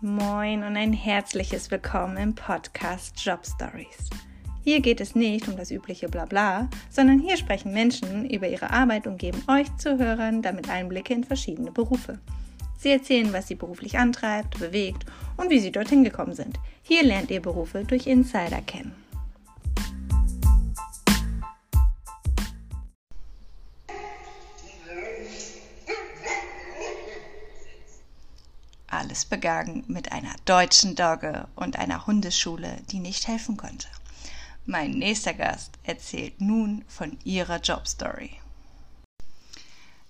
Moin und ein herzliches Willkommen im Podcast Job Stories. Hier geht es nicht um das übliche Blabla, sondern hier sprechen Menschen über ihre Arbeit und geben euch Zuhörern damit Einblicke in verschiedene Berufe. Sie erzählen, was sie beruflich antreibt, bewegt und wie sie dorthin gekommen sind. Hier lernt ihr Berufe durch Insider kennen. Alles begangen mit einer deutschen Dogge und einer Hundeschule, die nicht helfen konnte. Mein nächster Gast erzählt nun von ihrer Jobstory.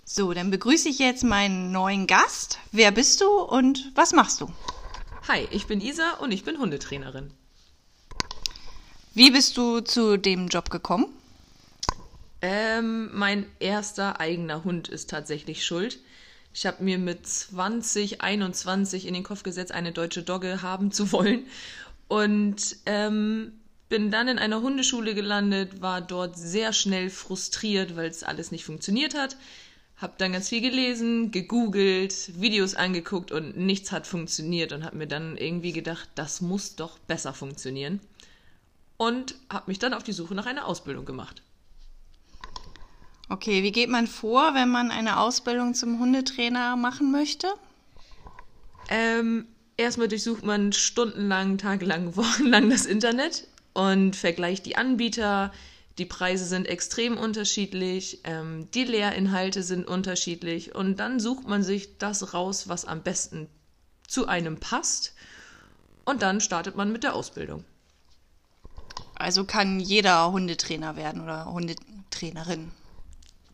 So, dann begrüße ich jetzt meinen neuen Gast. Wer bist du und was machst du? Hi, ich bin Isa und ich bin Hundetrainerin. Wie bist du zu dem Job gekommen? Ähm, mein erster eigener Hund ist tatsächlich schuld. Ich habe mir mit 2021 in den Kopf gesetzt, eine deutsche Dogge haben zu wollen. Und ähm, bin dann in einer Hundeschule gelandet, war dort sehr schnell frustriert, weil es alles nicht funktioniert hat. Hab dann ganz viel gelesen, gegoogelt, Videos angeguckt und nichts hat funktioniert und hab mir dann irgendwie gedacht, das muss doch besser funktionieren. Und hab mich dann auf die Suche nach einer Ausbildung gemacht. Okay, wie geht man vor, wenn man eine Ausbildung zum Hundetrainer machen möchte? Ähm, erstmal durchsucht man stundenlang, tagelang, wochenlang das Internet und vergleicht die Anbieter. Die Preise sind extrem unterschiedlich, ähm, die Lehrinhalte sind unterschiedlich und dann sucht man sich das raus, was am besten zu einem passt und dann startet man mit der Ausbildung. Also kann jeder Hundetrainer werden oder Hundetrainerin?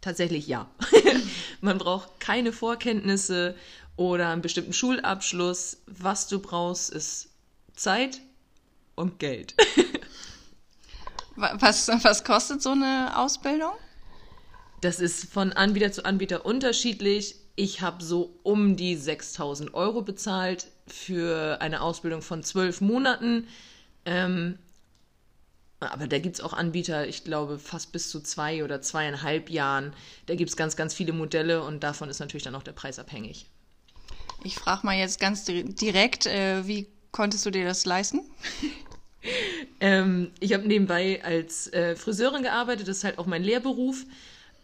Tatsächlich ja. Man braucht keine Vorkenntnisse oder einen bestimmten Schulabschluss. Was du brauchst, ist Zeit und Geld. was, was kostet so eine Ausbildung? Das ist von Anbieter zu Anbieter unterschiedlich. Ich habe so um die 6000 Euro bezahlt für eine Ausbildung von zwölf Monaten. Ähm, aber da gibt es auch Anbieter, ich glaube, fast bis zu zwei oder zweieinhalb Jahren. Da gibt es ganz, ganz viele Modelle und davon ist natürlich dann auch der Preis abhängig. Ich frage mal jetzt ganz direkt, äh, wie konntest du dir das leisten? ähm, ich habe nebenbei als äh, Friseurin gearbeitet, das ist halt auch mein Lehrberuf,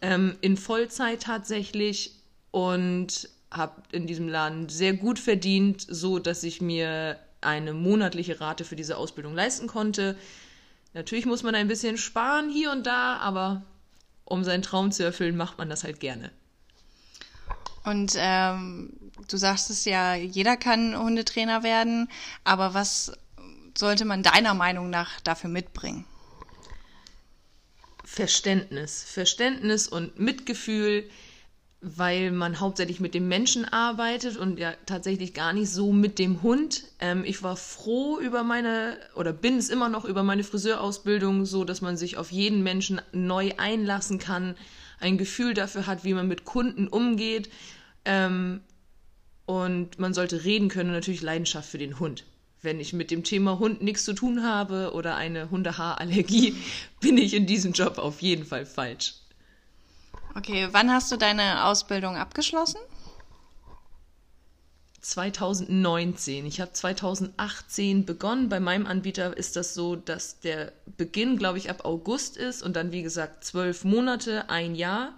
ähm, in Vollzeit tatsächlich und habe in diesem Laden sehr gut verdient, so dass ich mir eine monatliche Rate für diese Ausbildung leisten konnte. Natürlich muss man ein bisschen sparen hier und da, aber um seinen Traum zu erfüllen, macht man das halt gerne. Und ähm, du sagst es ja, jeder kann Hundetrainer werden, aber was sollte man deiner Meinung nach dafür mitbringen? Verständnis. Verständnis und Mitgefühl weil man hauptsächlich mit dem Menschen arbeitet und ja tatsächlich gar nicht so mit dem Hund. Ähm, ich war froh über meine, oder bin es immer noch über meine Friseurausbildung, so dass man sich auf jeden Menschen neu einlassen kann, ein Gefühl dafür hat, wie man mit Kunden umgeht. Ähm, und man sollte reden können und natürlich Leidenschaft für den Hund. Wenn ich mit dem Thema Hund nichts zu tun habe oder eine Hundehaarallergie, bin ich in diesem Job auf jeden Fall falsch. Okay, wann hast du deine Ausbildung abgeschlossen? 2019. Ich habe 2018 begonnen. Bei meinem Anbieter ist das so, dass der Beginn, glaube ich, ab August ist und dann, wie gesagt, zwölf Monate, ein Jahr.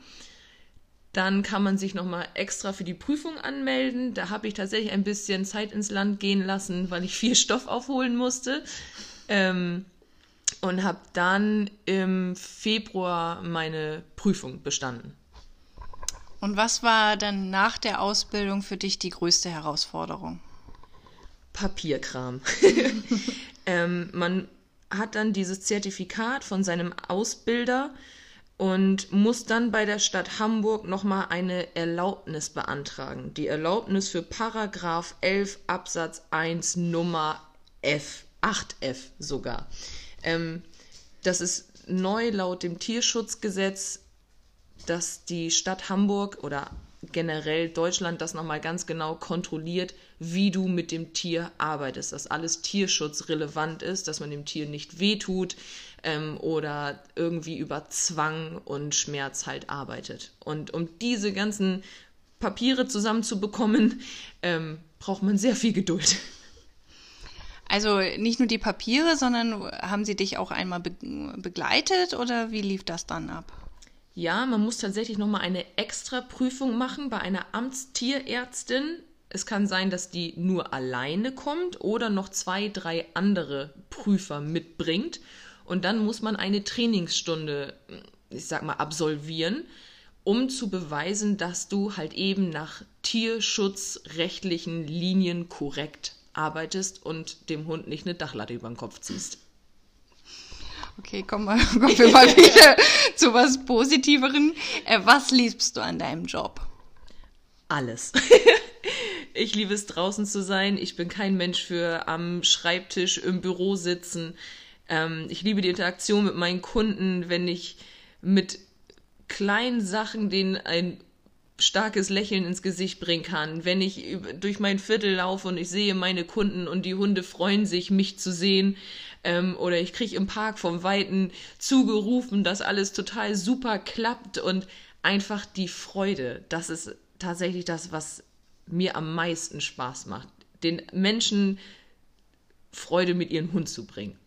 Dann kann man sich nochmal extra für die Prüfung anmelden. Da habe ich tatsächlich ein bisschen Zeit ins Land gehen lassen, weil ich viel Stoff aufholen musste. Ähm, und habe dann im Februar meine Prüfung bestanden. Und was war dann nach der Ausbildung für dich die größte Herausforderung? Papierkram. ähm, man hat dann dieses Zertifikat von seinem Ausbilder und muss dann bei der Stadt Hamburg nochmal eine Erlaubnis beantragen. Die Erlaubnis für Paragraph 11 Absatz 1 Nummer F, 8f sogar. Ähm, das ist neu laut dem Tierschutzgesetz, dass die Stadt Hamburg oder generell Deutschland das nochmal ganz genau kontrolliert, wie du mit dem Tier arbeitest, dass alles tierschutzrelevant ist, dass man dem Tier nicht wehtut ähm, oder irgendwie über Zwang und Schmerz halt arbeitet. Und um diese ganzen Papiere zusammenzubekommen, ähm, braucht man sehr viel Geduld. Also nicht nur die Papiere, sondern haben sie dich auch einmal be begleitet oder wie lief das dann ab? Ja, man muss tatsächlich nochmal eine extra Prüfung machen bei einer Amtstierärztin. Es kann sein, dass die nur alleine kommt oder noch zwei, drei andere Prüfer mitbringt. Und dann muss man eine Trainingsstunde, ich sag mal, absolvieren, um zu beweisen, dass du halt eben nach tierschutzrechtlichen Linien korrekt arbeitest und dem Hund nicht eine Dachlatte über den Kopf ziehst. Okay, kommen wir, kommen wir mal wieder zu was Positiveren. Äh, was liebst du an deinem Job? Alles. ich liebe es draußen zu sein. Ich bin kein Mensch für am Schreibtisch im Büro sitzen. Ähm, ich liebe die Interaktion mit meinen Kunden, wenn ich mit kleinen Sachen denen ein starkes Lächeln ins Gesicht bringen kann, wenn ich durch mein Viertel laufe und ich sehe meine Kunden und die Hunde freuen sich, mich zu sehen, ähm, oder ich kriege im Park vom Weiten zugerufen, dass alles total super klappt und einfach die Freude, das ist tatsächlich das, was mir am meisten Spaß macht, den Menschen Freude mit ihrem Hund zu bringen.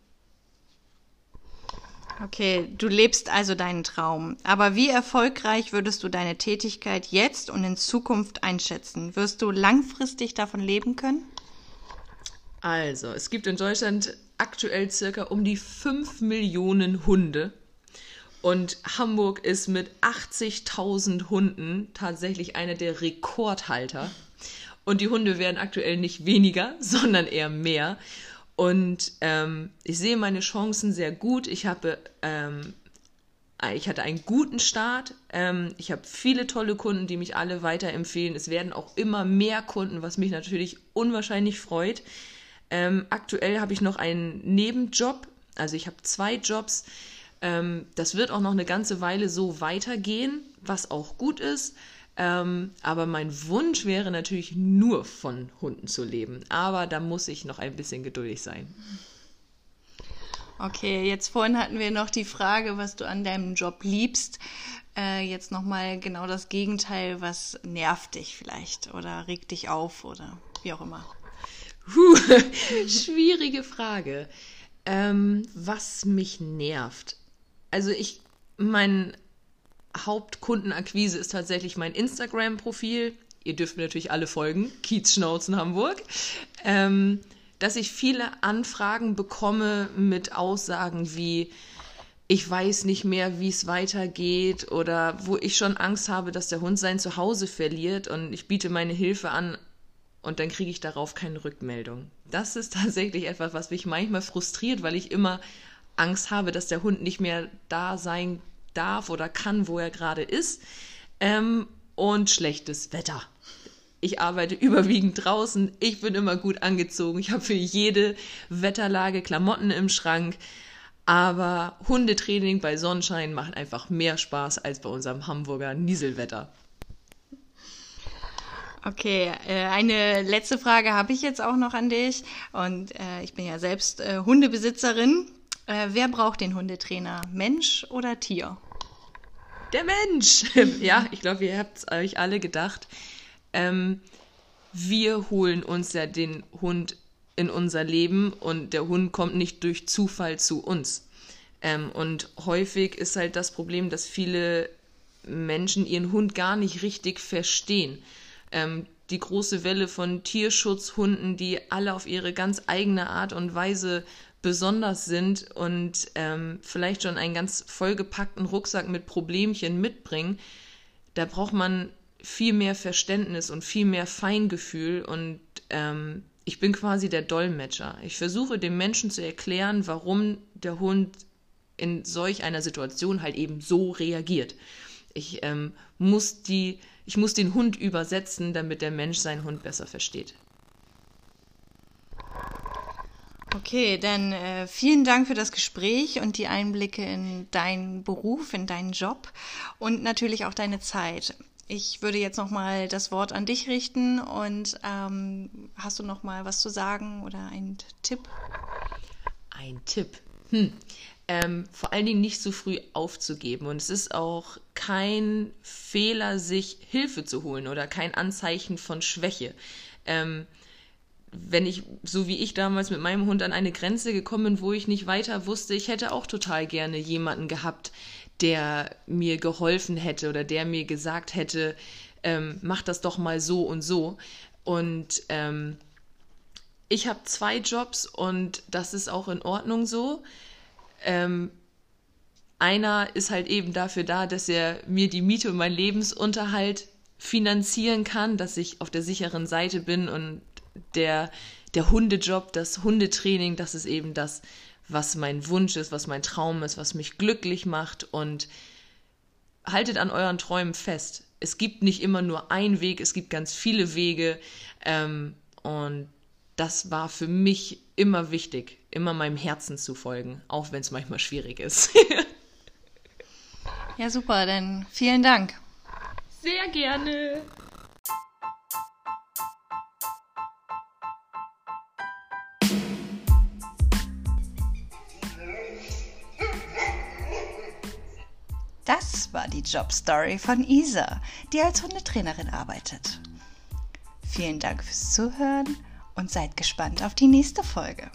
Okay, du lebst also deinen Traum. Aber wie erfolgreich würdest du deine Tätigkeit jetzt und in Zukunft einschätzen? Wirst du langfristig davon leben können? Also, es gibt in Deutschland aktuell circa um die 5 Millionen Hunde. Und Hamburg ist mit 80.000 Hunden tatsächlich einer der Rekordhalter. Und die Hunde werden aktuell nicht weniger, sondern eher mehr. Und ähm, ich sehe meine Chancen sehr gut. Ich habe, ähm, ich hatte einen guten Start. Ähm, ich habe viele tolle Kunden, die mich alle weiterempfehlen. Es werden auch immer mehr Kunden, was mich natürlich unwahrscheinlich freut. Ähm, aktuell habe ich noch einen Nebenjob. Also ich habe zwei Jobs. Ähm, das wird auch noch eine ganze Weile so weitergehen, was auch gut ist. Ähm, aber mein Wunsch wäre natürlich nur von Hunden zu leben. Aber da muss ich noch ein bisschen geduldig sein. Okay, jetzt vorhin hatten wir noch die Frage, was du an deinem Job liebst. Äh, jetzt nochmal genau das Gegenteil, was nervt dich vielleicht oder regt dich auf oder wie auch immer. Puh, schwierige Frage. Ähm, was mich nervt. Also ich, mein Hauptkundenakquise ist tatsächlich mein Instagram-Profil. Ihr dürft mir natürlich alle folgen. Kiezschnauzen Hamburg. Ähm, dass ich viele Anfragen bekomme mit Aussagen wie, ich weiß nicht mehr, wie es weitergeht oder wo ich schon Angst habe, dass der Hund sein Zuhause verliert und ich biete meine Hilfe an und dann kriege ich darauf keine Rückmeldung. Das ist tatsächlich etwas, was mich manchmal frustriert, weil ich immer Angst habe, dass der Hund nicht mehr da sein darf oder kann, wo er gerade ist. Ähm, und schlechtes Wetter. Ich arbeite überwiegend draußen. Ich bin immer gut angezogen. Ich habe für jede Wetterlage Klamotten im Schrank. Aber Hundetraining bei Sonnenschein macht einfach mehr Spaß als bei unserem Hamburger Nieselwetter. Okay, äh, eine letzte Frage habe ich jetzt auch noch an dich. Und äh, ich bin ja selbst äh, Hundebesitzerin. wer braucht den Hundetrainer? Mensch oder Tier? Der Mensch. ja, ich glaube, ihr habt es euch alle gedacht. Ähm, wir holen uns ja den Hund in unser Leben und der Hund kommt nicht durch Zufall zu uns. Ähm, und häufig ist halt das Problem, dass viele Menschen ihren Hund gar nicht richtig verstehen. Ähm, die große Welle von Tierschutzhunden, die alle auf ihre ganz eigene Art und Weise besonders sind und ähm, vielleicht schon einen ganz vollgepackten Rucksack mit Problemchen mitbringen, da braucht man viel mehr Verständnis und viel mehr Feingefühl und ähm, ich bin quasi der Dolmetscher. Ich versuche dem Menschen zu erklären, warum der Hund in solch einer Situation halt eben so reagiert. Ich ähm, muss die, ich muss den Hund übersetzen, damit der Mensch seinen Hund besser versteht. Okay, dann äh, vielen Dank für das Gespräch und die Einblicke in deinen Beruf, in deinen Job und natürlich auch deine Zeit. Ich würde jetzt noch mal das Wort an dich richten und ähm, hast du noch mal was zu sagen oder einen Tipp? Ein Tipp. Hm. Ähm, vor allen Dingen nicht zu so früh aufzugeben. Und es ist auch kein Fehler, sich Hilfe zu holen oder kein Anzeichen von Schwäche. Ähm, wenn ich, so wie ich damals mit meinem Hund an eine Grenze gekommen bin, wo ich nicht weiter wusste, ich hätte auch total gerne jemanden gehabt, der mir geholfen hätte oder der mir gesagt hätte, ähm, mach das doch mal so und so. Und ähm, ich habe zwei Jobs und das ist auch in Ordnung so. Ähm, einer ist halt eben dafür da, dass er mir die Miete und meinen Lebensunterhalt finanzieren kann, dass ich auf der sicheren Seite bin und der, der Hundejob, das Hundetraining, das ist eben das, was mein Wunsch ist, was mein Traum ist, was mich glücklich macht und haltet an euren Träumen fest. Es gibt nicht immer nur einen Weg, es gibt ganz viele Wege ähm, und das war für mich immer wichtig, immer meinem Herzen zu folgen, auch wenn es manchmal schwierig ist. ja, super, dann vielen Dank. Sehr gerne. Das war die Jobstory von Isa, die als Hundetrainerin arbeitet. Vielen Dank fürs Zuhören und seid gespannt auf die nächste Folge.